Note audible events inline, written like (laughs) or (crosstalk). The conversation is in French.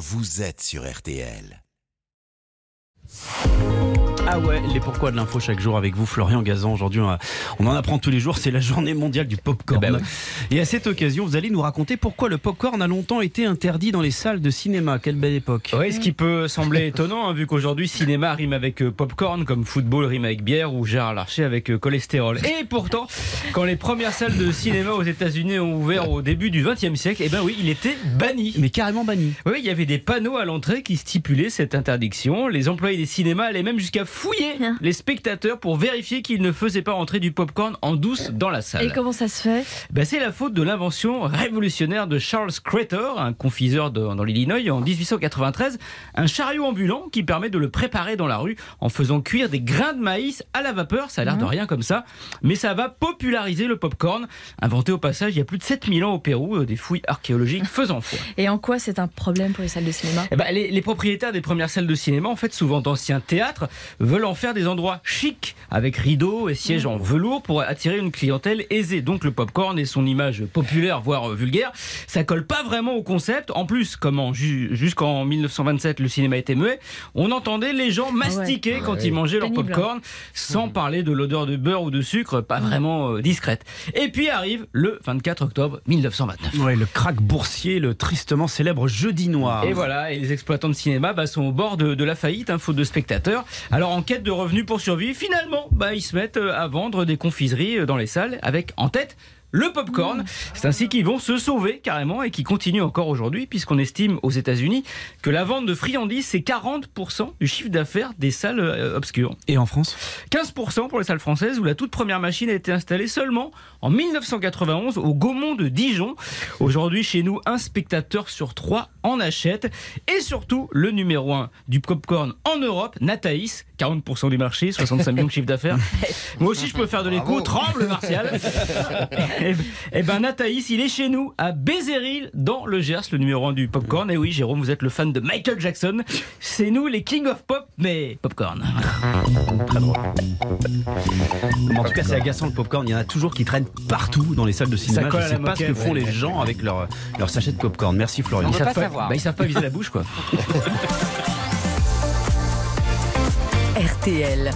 vous êtes sur RTL. Ah ouais, les pourquoi de l'info chaque jour avec vous, Florian Gazan. Aujourd'hui, on en apprend tous les jours. C'est la journée mondiale du popcorn. Eh ben ouais. Et à cette occasion, vous allez nous raconter pourquoi le popcorn a longtemps été interdit dans les salles de cinéma. Quelle belle époque. Oui, ce qui peut sembler étonnant, hein, vu qu'aujourd'hui cinéma rime avec euh, popcorn, comme football rime avec bière ou Gérard Larcher avec euh, cholestérol. Et pourtant, quand les premières salles de cinéma aux États-Unis ont ouvert au début du XXe siècle, eh ben oui, il était banni. Mais carrément banni. Oui, il y avait des panneaux à l'entrée qui stipulaient cette interdiction. Les employés des cinémas allaient même jusqu'à fouiller les spectateurs pour vérifier qu'ils ne faisaient pas entrer du popcorn en douce dans la salle. Et comment ça se fait? Ben, c'est la faute de l'invention révolutionnaire de Charles Crater, un confiseur de- dans l'Illinois en 1893, un chariot ambulant qui permet de le préparer dans la rue en faisant cuire des grains de maïs à la vapeur. Ça a l'air de rien comme ça, mais ça va populariser le popcorn, inventé au passage il y a plus de 7000 ans au Pérou, euh, des fouilles archéologiques (laughs) faisant foi. Et en quoi c'est un problème pour les salles de cinéma? Eh ben, les, les propriétaires des premières salles de cinéma, en fait, souvent d'anciens théâtres, veulent en faire des endroits chics, avec rideaux et sièges en velours pour attirer une clientèle aisée. Donc le popcorn et son image populaire, voire euh, vulgaire, ça colle pas vraiment au concept. En plus, comme en ju- jusqu'en 1927, le cinéma était muet, on entendait les gens mastiquer quand ils mangeaient leur Pénible. popcorn, sans parler de l'odeur de beurre ou de sucre, pas vraiment euh, discrète. Et puis arrive le 24 octobre 1929. Ouais, le crack boursier, le tristement célèbre jeudi noir. Et voilà, et les exploitants de cinéma bah, sont au bord de, de la faillite, hein, faute de spectateurs. Alors en quête de revenus pour survivre, finalement, bah, ils se mettent euh, à vendre des confiseries euh, dans les salles, avec en tête le popcorn. C'est ainsi qu'ils vont se sauver carrément et qui continuent encore aujourd'hui, puisqu'on estime aux États-Unis que la vente de friandises, c'est 40% du chiffre d'affaires des salles euh, obscures. Et en France? 15% pour les salles françaises où la toute première machine a été installée seulement en 1991 au Gaumont de Dijon. Aujourd'hui, chez nous, un spectateur sur trois en achète. Et surtout, le numéro 1 du popcorn en Europe, Nataïs, 40% du marché, 65 millions de chiffre d'affaires. (laughs) Moi aussi, je peux faire de l'écho. Tremble, Martial. (laughs) Eh eh ben, Nataïs, il est chez nous à Bézéril, dans le Gers, le numéro 1 du popcorn. Et oui, Jérôme, vous êtes le fan de Michael Jackson. C'est nous, les King of Pop, mais popcorn. Très drôle. En tout cas, c'est agaçant le popcorn. Il y en a toujours qui traînent partout dans les salles de cinéma. colle Je à sais pas ce que font ouais. les gens avec leur, leur sachet de popcorn. Merci Florian. Ils savent pas, bah, ils savent pas viser la bouche, quoi. (laughs) (laughs) RTL.